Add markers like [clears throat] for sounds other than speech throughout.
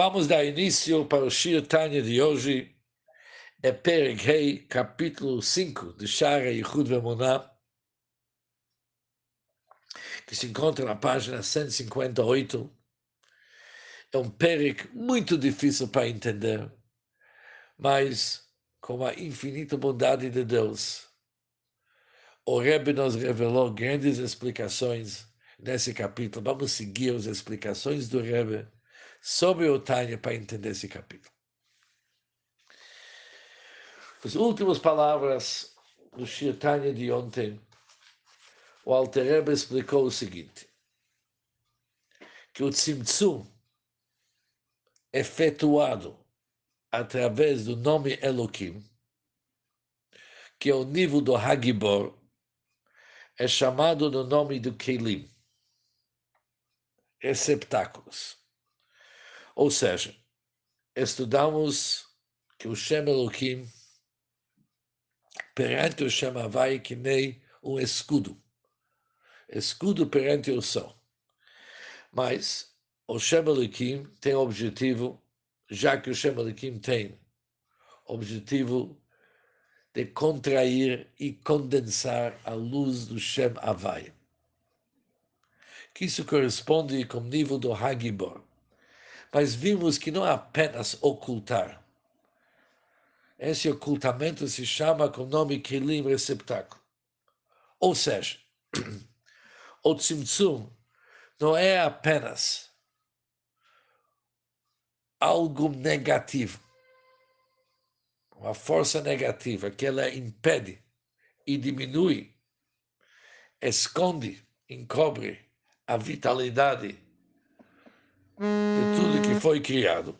Vamos dar início para o Shir Tanya de hoje, é Perek Rei, capítulo 5 de Shara Yichud Vemuná, que se encontra na página 158. É um Perek muito difícil para entender, mas com a infinita bondade de Deus, o Rebbe nos revelou grandes explicações nesse capítulo. Vamos seguir as explicações do Rebbe sobre o Tânia para entender esse capítulo. As últimas palavras do Shir Tanya de ontem, o Alter Rebbe explicou o seguinte, que o Tzimtzum efetuado através do nome Elohim, que é o nível do Hagibor, é chamado no nome do Kelim, receptáculos. Ou seja, estudamos que o Shem Elohim, perante o Shem Havai, que nem um escudo. Escudo perante o sol. Mas o Shem Elohim tem objetivo, já que o Shem Elohim tem objetivo de contrair e condensar a luz do Shem Havai. Que isso corresponde com o nível do Hagibor. Mas vimos que não é apenas ocultar. Esse ocultamento se chama com o nome Kelim receptáculo. Ou seja, [clears throat] o Tzimtzum não é apenas algo negativo uma força negativa que ela impede e diminui, esconde, encobre a vitalidade de tudo que foi criado.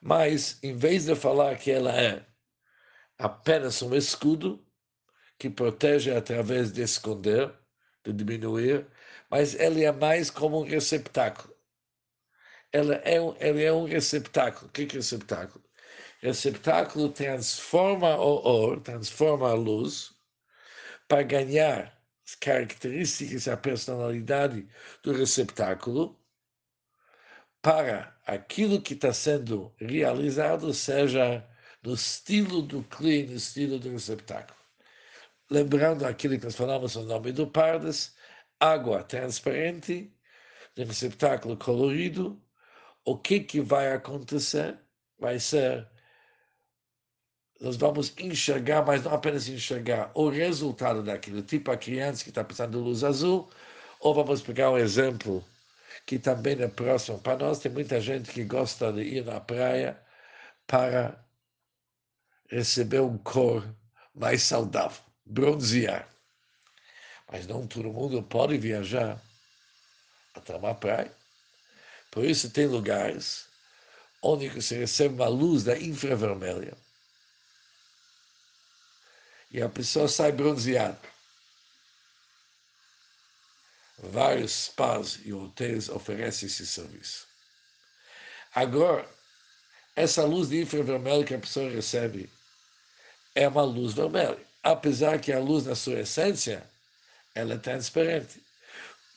Mas, em vez de falar que ela é apenas um escudo que protege através de esconder, de diminuir, mas ela é mais como um receptáculo. Ela é um, ela é um receptáculo. O que é receptáculo? receptáculo transforma o or, transforma a luz, para ganhar as características a personalidade do receptáculo, para aquilo que está sendo realizado seja no estilo do clean, no estilo do receptáculo. Lembrando aquilo que nós falamos no nome do Pardes, água transparente, receptáculo colorido, o que, que vai acontecer? Vai ser nós vamos enxergar, mas não apenas enxergar o resultado daquilo, tipo a criança que está precisando de luz azul, ou vamos pegar um exemplo que também é próximo para nós, tem muita gente que gosta de ir na praia para receber um cor mais saudável, bronzear. Mas não todo mundo pode viajar até uma praia. Por isso tem lugares onde se recebe uma luz da infravermelha e a pessoa sai bronzeada. Vários spas e hotéis oferecem esse serviço. Agora, essa luz de infravermelho que a pessoa recebe é uma luz vermelha, apesar que a luz, na sua essência, ela é transparente.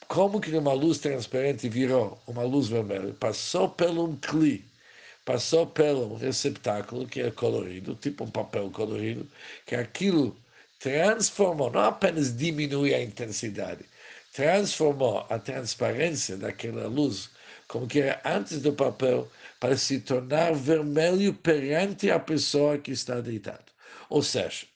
Como que uma luz transparente virou uma luz vermelha? Passou pelo um cli, passou pelo receptáculo que é colorido, tipo um papel colorido, que aquilo transformou, não apenas diminuiu a intensidade, transformou a transparência daquela luz, como que era antes do papel, para se tornar vermelho perante a pessoa que está deitada. Ou seja,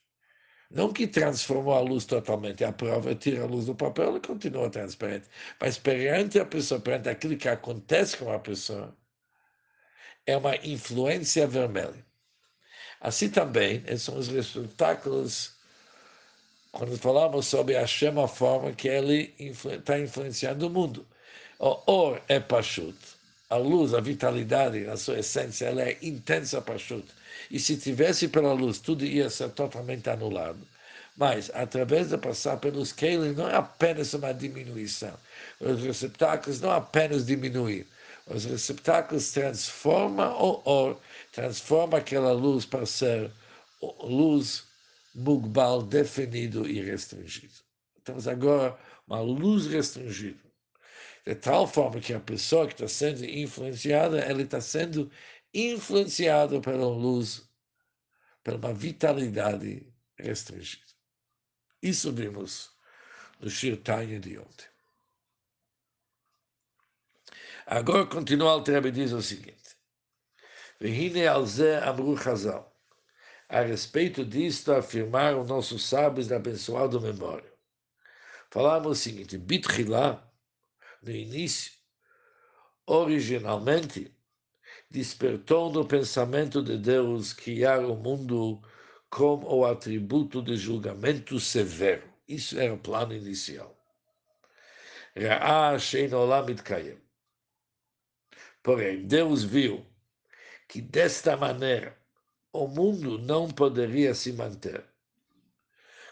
não que transformou a luz totalmente, a prova tira a luz do papel e continua transparente, mas perante a pessoa, perante aquilo que acontece com a pessoa, é uma influência vermelha. Assim também, são os receptáculos, quando falamos sobre a chama forma que ele está influenciando o mundo. O or é pachut, a luz, a vitalidade, na sua essência, ela é intensa pachut. E se tivesse pela luz, tudo ia ser totalmente anulado. Mas, através de passar pelos Kelim, não é apenas uma diminuição. Os receptáculos não apenas diminuem, os receptáculos transformam o or, transforma aquela luz para ser luz mugbal definido e restringido. Temos agora uma luz restringida. de tal forma que a pessoa que está sendo influenciada, ela está sendo influenciada pela luz, pela uma vitalidade restringida. Isso vimos no Shirtanya de ontem. Agora continua o Rebbe diz o seguinte: Vehine alze amru chazal. A respeito disto, afirmaram nossos sábios da abençoada memória. Falaram o seguinte: Bitchilá, no início, originalmente, despertou no pensamento de Deus criar o mundo com o atributo de julgamento severo. Isso era o plano inicial. Ra'ah shein olam. Porém, Deus viu que desta maneira o mundo não poderia se manter.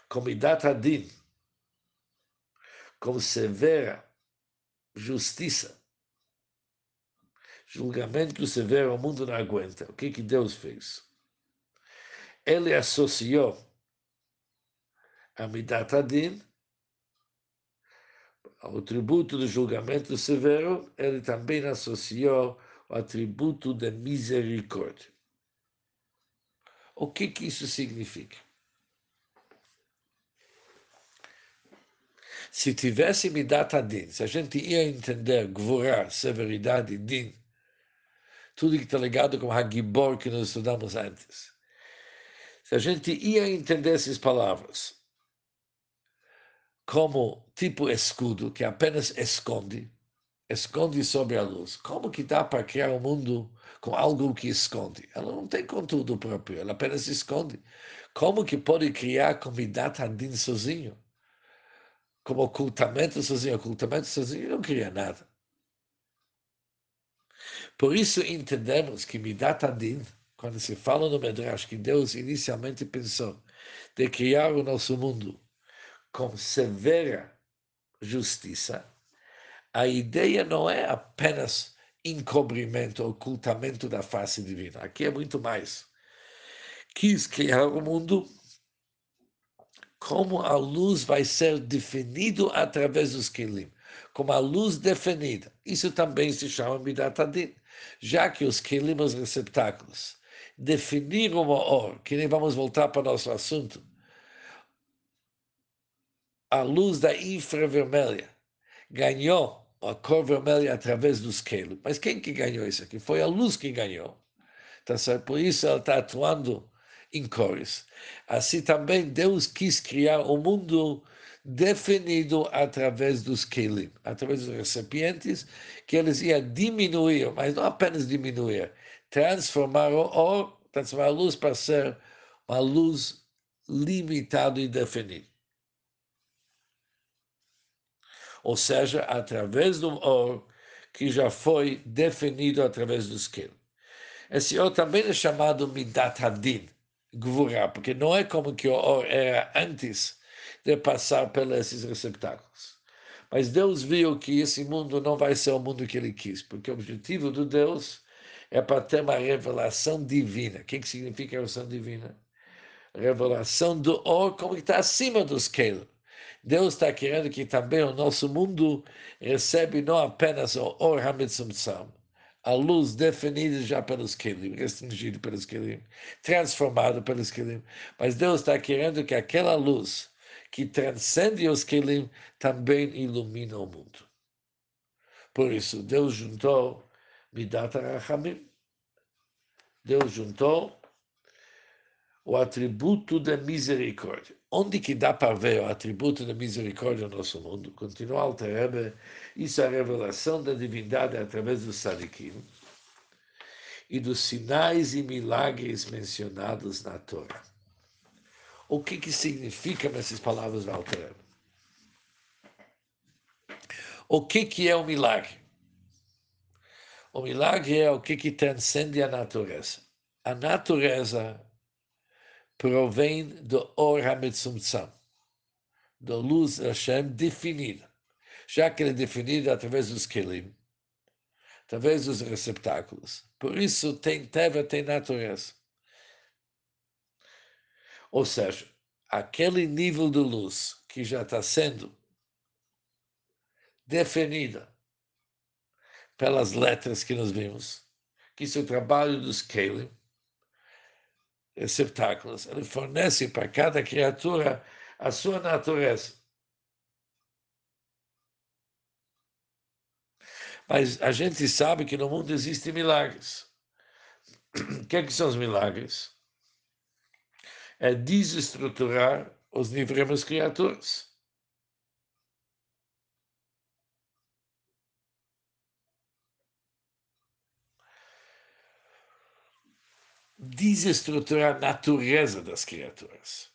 Com Idat Adin, com severa justiça, julgamento severo, o mundo não aguenta. O que, que Deus fez? Ele associou a Midat Adin ao tributo do julgamento severo, ele também associou o atributo da misericórdia. O que, que isso significa? Se tivesse me dado din, se a gente ia entender gvorá, severidade, din, tudo que está ligado com Hagibor que nós estudamos antes, se a gente ia entender essas palavras como tipo escudo, que apenas esconde, esconde sobre a luz. Como que dá para criar um mundo com algo que esconde? Ela não tem conteúdo próprio, ela apenas esconde. Como que pode criar comidata andin sozinho? Como ocultamento sozinho, ocultamento sozinho não cria nada. Por isso entendemos que Midat Adin, quando se fala no Medrash, que Deus inicialmente pensou de criar o nosso mundo com severa justiça, a ideia não é apenas encobrimento, ocultamento da face divina. Aqui é muito mais. Quis criar o mundo como a luz vai ser definido através dos kelim, como a luz definida. Isso também se chama Midat Adin, já que os kelim, os receptáculos, definiram o or, que nem vamos voltar para o nosso assunto, a luz da infravermelha ganhou a cor vermelha através dos kelim. Mas quem que ganhou isso aqui? Foi a luz que ganhou. Tá certo? Por isso ela está atuando em cores. Assim também Deus quis criar o um mundo definido através dos kelim, através dos recipientes, que eles iam diminuir, mas não apenas diminuir, transformar o or, transformar a luz para ser uma luz limitada e definida. Ou seja, através do or que já foi definido através do skill. Esse or também é chamado Midat Hadin, Gvurah, porque não é como que o or era antes de passar pelos esses receptáculos. Mas Deus viu que esse mundo não vai ser o mundo que ele quis, porque o objetivo do Deus é para ter uma revelação divina. O que, que significa revelação divina? Revelação do or como que está acima do scale. Deus está querendo que também o nosso mundo recebe não apenas o Or HaMitzumtzam, a luz definida já pelos Kelim, restringida pelos Kelim, transformada pelos Kelim, mas Deus está querendo que aquela luz que transcende os Kelim também ilumine o mundo. Por isso, Deus juntou Midat HaRachamim, Deus juntou o atributo da misericórdia. Onde que dá para ver o atributo da misericórdia no nosso mundo? Continua Alter isso é a revelação da divindade através do Sadikim e dos sinais e milagres mencionados na Torá. O que que significam essas palavras do Alter O que que é o milagre? O milagre é o que que transcende a natureza. A natureza provém do Or HaMetzumtzam, da luz Hashem definida. Já que ele é definido através dos Kelim, através dos receptáculos. Por isso tem teva, tem natureza. Ou seja, aquele nível de luz que já está sendo definida pelas letras que nós vimos, que isso é o trabalho dos Kelim, receptáculos. Ele fornece para cada criatura a sua natureza. Mas a gente sabe que no mundo existem milagres. O que, é que são os milagres? É desestruturar os níveis criaturas. Desestruturar a natureza das criaturas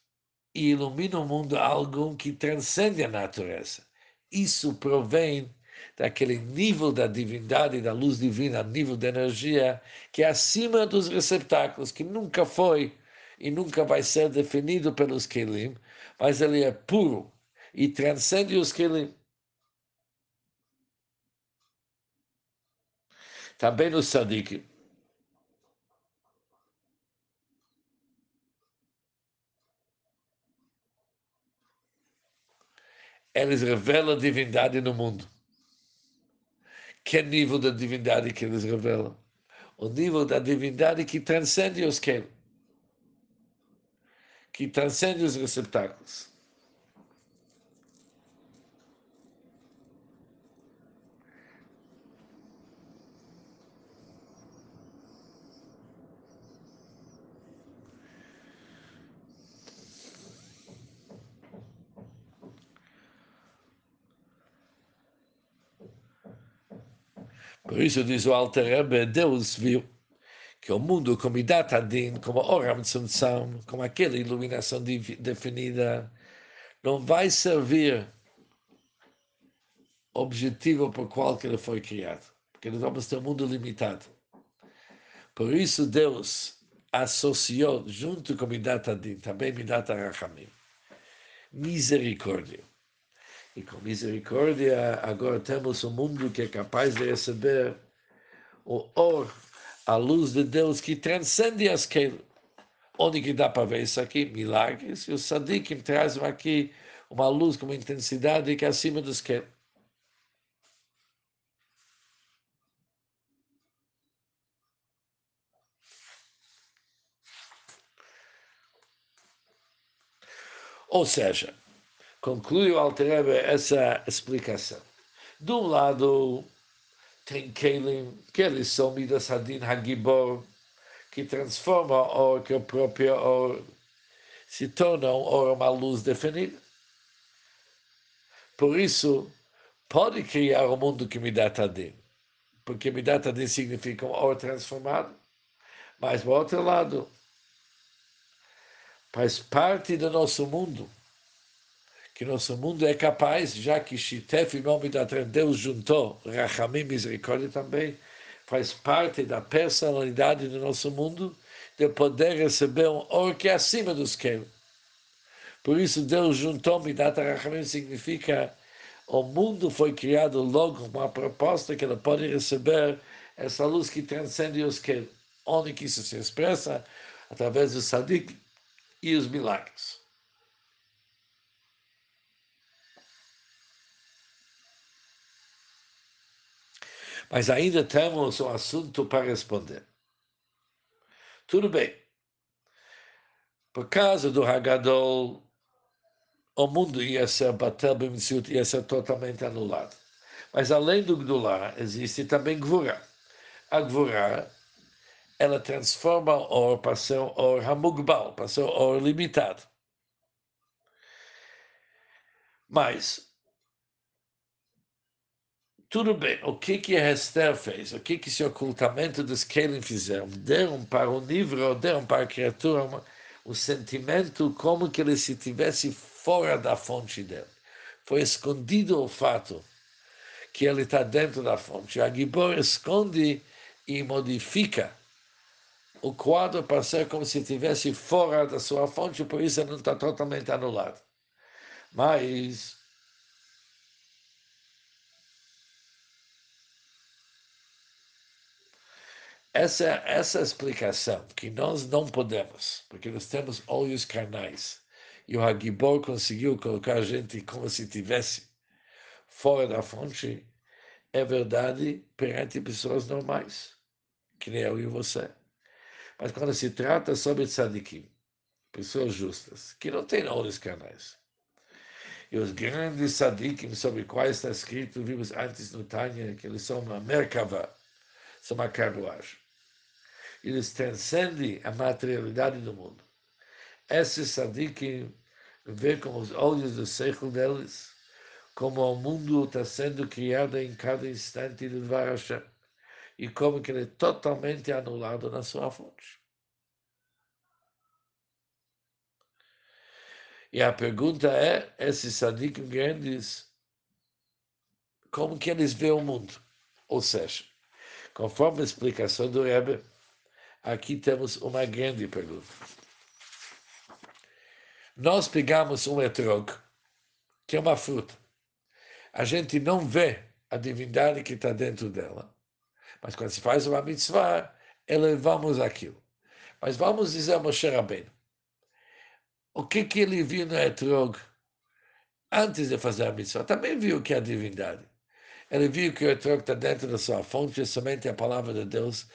e ilumina o mundo algum que transcende a natureza. Isso provém daquele nível da divindade, da luz divina, nível de energia que é acima dos receptáculos, que nunca foi e nunca vai ser definido pelos Kelim, mas ele é puro e transcende os Kelim. Também no Sadiq, eles revelam a divindade no mundo. Que nível da divindade que eles revelam? O nível da divindade que transcende os que que transcende os receptáculos. Por isso diz o Alter Rebbe, Deus viu que o mundo como Idat Adin, como Oram Tzimtzam, como aquela iluminação definida, não vai servir objetivo por qual que ele foi criado. Porque nós vamos ter um mundo limitado. Por isso Deus associou junto com Midat Adin, também Midat Arachamim, misericórdia. E com misericórdia, agora temos um mundo que é capaz de receber o or, a luz de Deus que transcende as que Onde que dá para ver isso aqui? Milagres. E os sadikim trazem aqui uma luz com uma intensidade que é acima dos que. Ou seja, conclui o Alterebe essa explicação. De um lado, tem Kelim, que eles são Midas Hadin Hagibor, que transforma o or que o próprio or se torna um or uma luz definida. Por isso, pode criar o um mundo que Midat Hadin, porque Midat Hadin significa um or transformado. Mas, por outro lado, faz parte do nosso mundo que nosso mundo é capaz, já que Shitef, da Deus juntou Rachamim, misericórdia também, faz parte da personalidade do nosso mundo, de poder receber um or que é acima dos que. Por isso Deus juntou Midat Rachamim, significa o mundo foi criado logo com uma proposta que ele pode receber essa luz que transcende os que, onde que isso se expressa, através do sadik e os milagres. Mas ainda temos um assunto para responder. Tudo bem. Por causa do Hagadol, o mundo ia ser batel b'mitzut, ia ser totalmente anulado. Mas além do Gdulá, existe também Gvura. A Gvura, ela transforma o or para ser um or hamugbal, para ser um or limitado. Mas tudo bem, o que que Esther fez? O que que esse ocultamento dos Kelim fizeram? Deram para o livro, deram para a criatura uma, um sentimento como que ele se tivesse fora da fonte dele. Foi escondido o fato que ele está dentro da fonte. A Gibor esconde e modifica o quadro para ser como se estivesse fora da sua fonte, por isso ele não está totalmente anulado. Mas Essa, essa explicação que nós não podemos, porque nós temos olhos carnais, e o Hagibor conseguiu colocar a gente como se tivesse fora da fonte, é verdade perante pessoas normais, que nem eu e você. Mas quando se trata sobre tzadikim, pessoas justas, que não têm olhos canais, e os grandes tzadikim sobre quais está escrito, vimos antes no Tânia, que eles são uma merkava, são uma carruagem. Eles transcendem a materialidade do mundo. Esses tzadikim vê com os olhos do século deles como o mundo está sendo criado em cada instante do Dvar e como que ele é totalmente anulado na sua fonte. E a pergunta é, esses sadikim grandes, como que eles veem o mundo? Ou seja, conforme a explicação do Rebbe, aqui temos uma grande pergunta. Nós pegamos um etrog, que é uma fruta. A gente não vê a divindade que está dentro dela. Mas quando se faz uma mitzvah, elevamos aquilo. Mas vamos dizer a Moshe Rabbeinu. O que, que ele viu no etrog antes de fazer a mitzvah? Também viu que é a divindade. Ele viu que o etrog está dentro da sua fonte, somente a palavra de Deus,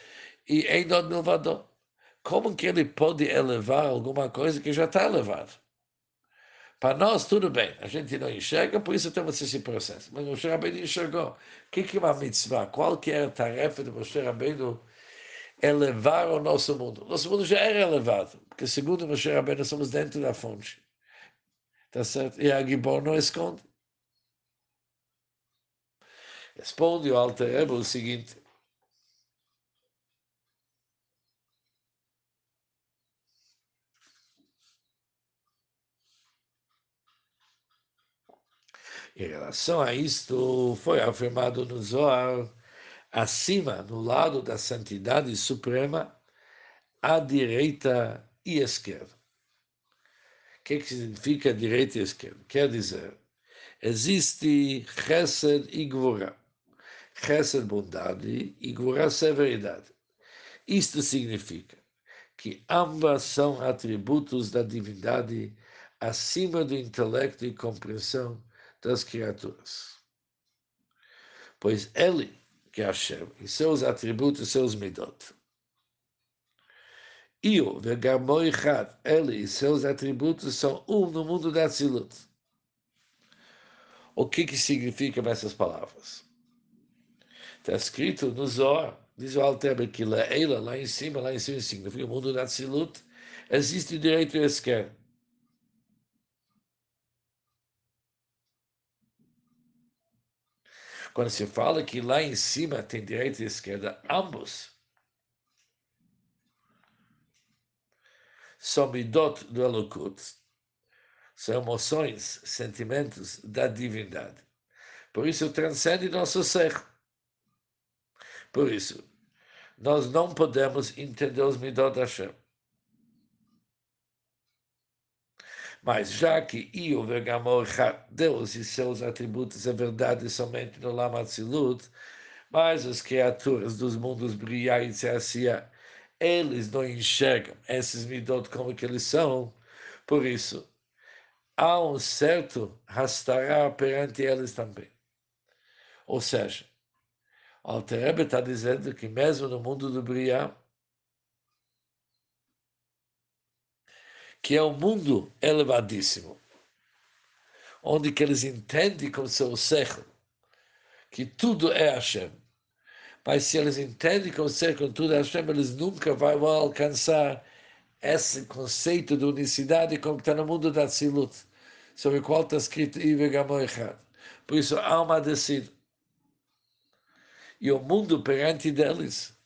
e em Milvador. Como que ele pode elevar alguma coisa que já está elevada? Para nós, tudo bem, a gente não enxerga, por isso temos esse processo. Mas Moshe Rabbeinu enxergou. O que é uma mitzvah? Qual que é a tarefa de Moshe Rabbeinu? Elevar o nosso mundo. Nosso mundo já era elevado, porque segundo Moshe Rabbeinu somos dentro da fonte. Tá certo? E a Gibor não esconde. Responde o Alter Rebbe o seguinte, Em relação a isto, foi afirmado no Zohar, acima, no lado da santidade suprema, à direita e esquerda. O que, que significa direita e esquerda? Quer dizer, existe Chesed e Gvura. Chesed, bondade, e Gvura, severidade. Isto significa que ambas são atributos da divindade acima do intelecto e compreensão das criaturas. Pois ele, que é Hashem, e seus atributos, seus midot, e o Vegamoichat, ele e seus atributos são um no mundo da Tzilut. O que, que significam essas palavras? Está escrito no Zohar, diz o Alter que Leila, lá em cima, lá em cima significa o mundo da Tzilut, existe o direito e a esquerda. Quando se fala que lá em cima tem direita e esquerda, ambos são midot do Elokut, são emoções, sentimentos da divindade. Por isso transcende nosso ser. Por isso, nós não podemos entender os midot da Hashem. Mas já que Io Vegamor Deus e seus atributos é verdade somente no Lamatzilut, mas as criaturas dos mundos Briá e Tzeassia, eles não enxergam esses midot como que eles são, por isso há um certo rastará perante eles também. Ou seja, o Alter está dizendo que mesmo no mundo do Briá, que é um mundo elevadíssimo, onde que eles entendem com seu século que tudo é Hashem. Mas se eles entendem com seu que tudo é Hashem, eles nunca vão alcançar esse conceito de unicidade como está no mundo da Tzilut, sobre o qual está escrito Ivegamoichad. Por isso há uma descida. E o mundo perante deles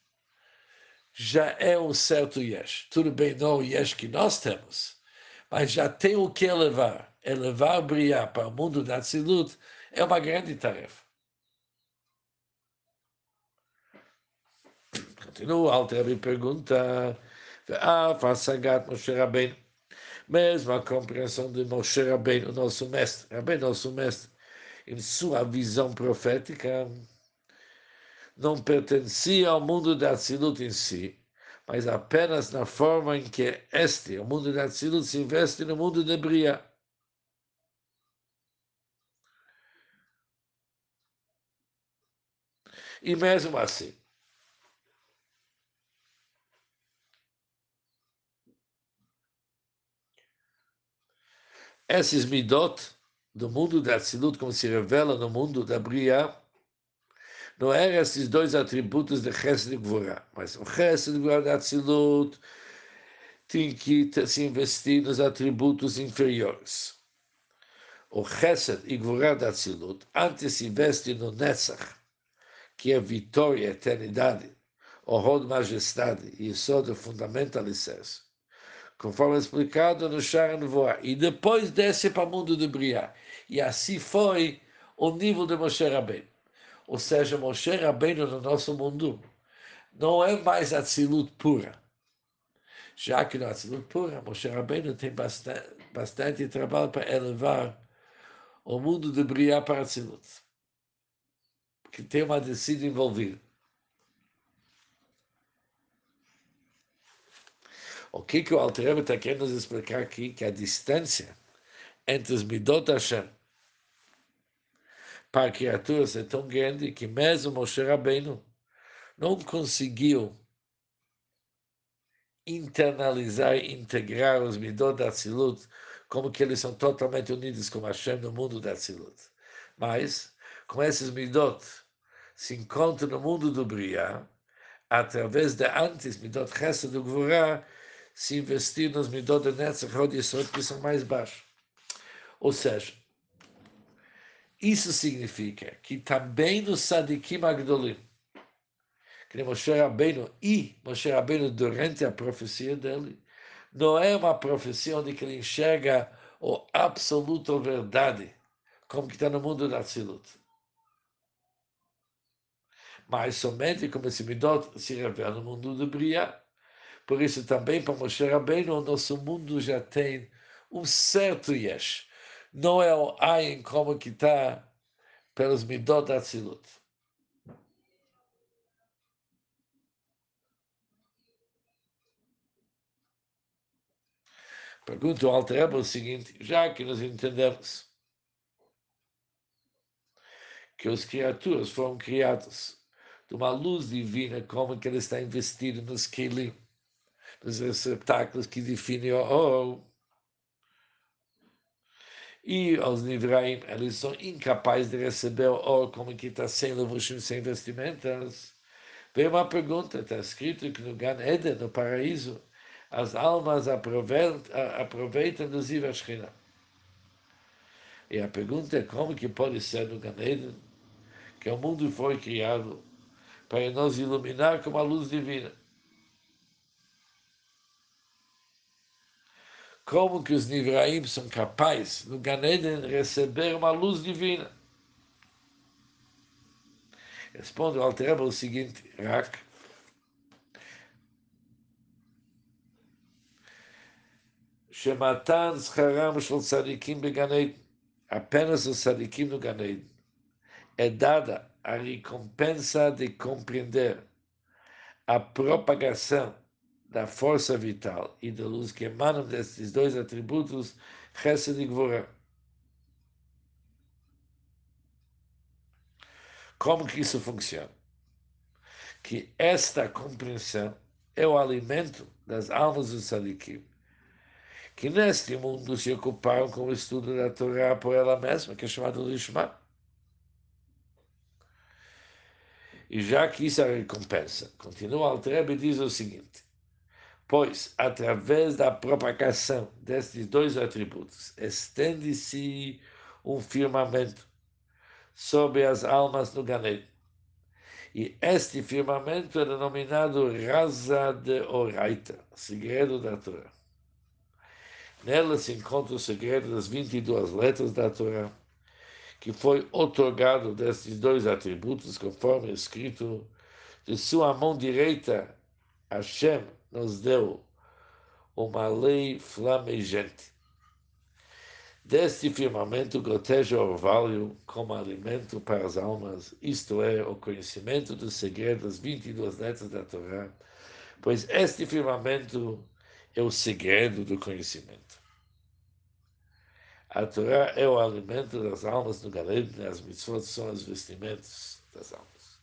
já é um certo yesh. Tudo bem, não o yesh que nós temos, mas já tem o que elevar. Elevar Briá para o mundo da Tzilut é uma grande tarefa. Continua, Alter me pergunta, ah, mesmo a compreensão de Moshe Rabbeinu, nosso mestre, Rabbeinu, nosso mestre, em sua visão profética, não pertencia ao mundo da Atzilut em si, mas apenas na forma em que este, o mundo da Atzilut, se investe no mundo de Bria. E mesmo assim, esses midot do mundo da Atzilut, como se revela no mundo da Bria, não eram esses dois atributos de Chesed e Gvorá, mas o Chesed e da Atzilut tem que se investir nos atributos inferiores. O Chesed e Gvorá da Atzilut antes se investe no Netzach, que é vitória, eternidade, o Rod Majestade e isso do fundamento alicerce conforme explicado no Shara Nevoah, e depois desce para o mundo de Briá. E assim foi o nível de Moshe Rabbeinu. Ou seja, Moshe Rabbeinu no nosso mundo não é mais Atzilut pura. Já que no Atzilut pura, Moshe Rabbeinu tem bastante, bastante trabalho para elevar o mundo de Briá para Atzilut. Que tem uma descida envolvida. O que, que o Alter está querendo nos explicar aqui? Que a distância entre os Midot Hashem para criaturas é tão grande que mesmo Moshe Rabbeinu não conseguiu internalizar e integrar os Midot da Tzilut como que eles são totalmente unidos com Hashem no mundo da Tzilut. Mas, com esses Midot se encontram no mundo do Briá, através da antes Midot Chesed do Gvorá, se investir nos Midot de Netzach que são mais baixos. Ou seja, isso significa que também no Sadikim Agdolim, que Moshe Rabbeinu e Moshe Rabbeinu durante a profecia dele, não é uma profecia onde ele enxerga a absoluta verdade, como que está no mundo da Tzilut. Mas somente como esse Midot se revela no mundo do Briah, por isso também para Moshe Rabbeinu, o nosso mundo já tem um certo yesh. Não é o ayin como que está pelos midot atzilut. Pergunta o Alter o seguinte, já que nós entendemos que as criaturas foram criadas de uma luz divina, como que ele está investido nos kelim, dos receptáculos que definem o. E os Nivraim, eles são incapazes de receber o ouro como que está sem levushim, sem vestimentas. Vem uma pergunta, está escrito que no Gan Eden, no paraíso, as almas aproveitam, do Ziv E a pergunta é como que pode ser no Gan Eden, que o mundo foi criado para nos iluminar com a luz divina. como que os Nivraim são capazes, no Ganeden, receber uma luz divina. Responde o Altereba o seguinte, Rak, Shematan Zharam Shul Tzadikim Beganeiden, apenas os Tzadikim no Ganeiden, é dada a recompensa de compreender a propagação da força vital e da luz que emanam desses dois atributos, Chesed e Gvorá. Como que isso funciona? Que esta compreensão é o alimento das almas dos sadikim, que neste mundo se ocuparam com o estudo da Torá por ela mesma, que é chamado Lishma. E já que isso é a recompensa, continua Altrebe e diz o seguinte, pois, através da propagação destes dois atributos, estende-se um firmamento sobre as almas no Ganed. E este firmamento é denominado Raza de Oraita, segredo da Torá. Nela se encontra o segredo das 22 letras da Torá, que foi otorgado destes dois atributos, conforme escrito, de sua mão direita, Hashem nos deu uma lei flamejante. Deste firmamento goteja orvalho como alimento para as almas, isto é, o conhecimento dos segredos das 22 letras da Torá, pois este firmamento é o segredo do conhecimento. A Torá é o alimento das almas no Galém, as mitzvot são os vestimentos das almas.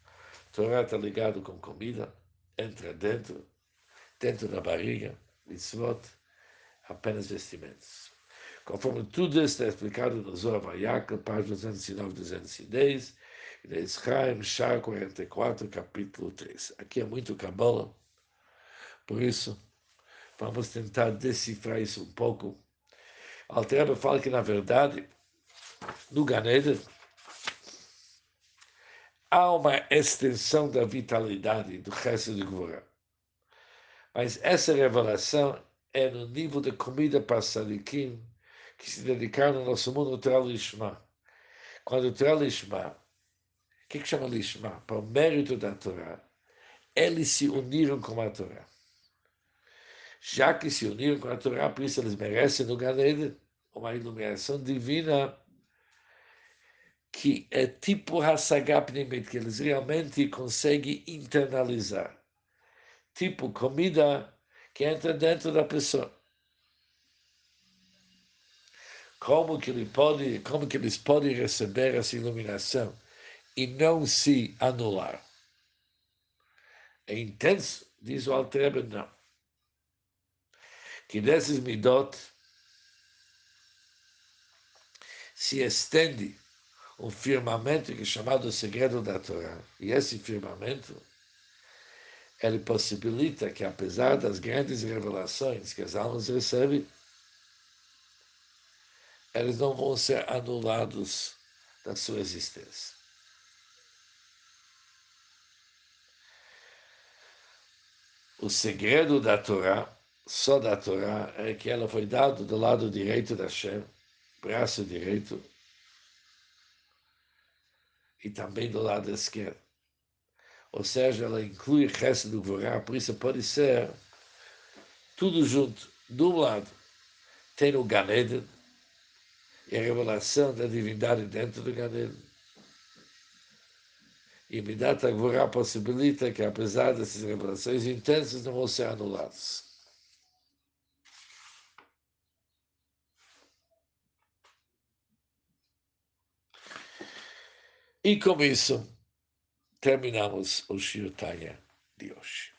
Torá está ligado com comida, entra dentro, dentro da barriga, mitzvot, apenas vestimentos. Conforme tudo está explicado no Zohar Vayakel, página 209, 210, e na Israel, Shar 44, capítulo 3. Aqui é muito Kabbalah, por isso vamos tentar decifrar isso um pouco. Alteraba fala que, na verdade, no Ganeda, há uma extensão da vitalidade do resto de Gvorá. Mas essa revelação é no nível de comida para sadikim que se dedicaram no nosso mundo Torah Lishma. Quando Torah Lishma, o que, que chama Lishma? Para o mérito da Torá, eles se uniram com a Torá. Já que se uniram com a Torá, por isso eles merecem no Ganed uma iluminação divina que é tipo Hassagapnimit, que eles realmente conseguem internalizar. Tipo comida que entra dentro da pessoa. Como que, ele pode, como que eles podem receber essa iluminação e não se anular? É intenso, diz o Altrebe, não. Que desses midot se estende um firmamento que é chamado segredo da Torá. E esse firmamento, ele possibilita que, apesar das grandes revelações que as almas recebem, eles não vão ser anulados da sua existência. O segredo da Torá, só da Torá, é que ela foi dada do lado direito da Shem, braço direito, e também do lado esquerdo. Ou seja, ela inclui resto do Gvorá, por isso pode ser tudo junto. Um lado, tem o Ganeden e a revelação da divindade dentro do Ganeden. E Midat Gvorá possibilita que, apesar dessas revelações intensas, não vão ser anuladas. E com isso, terminamos o Shirtanya de hoje.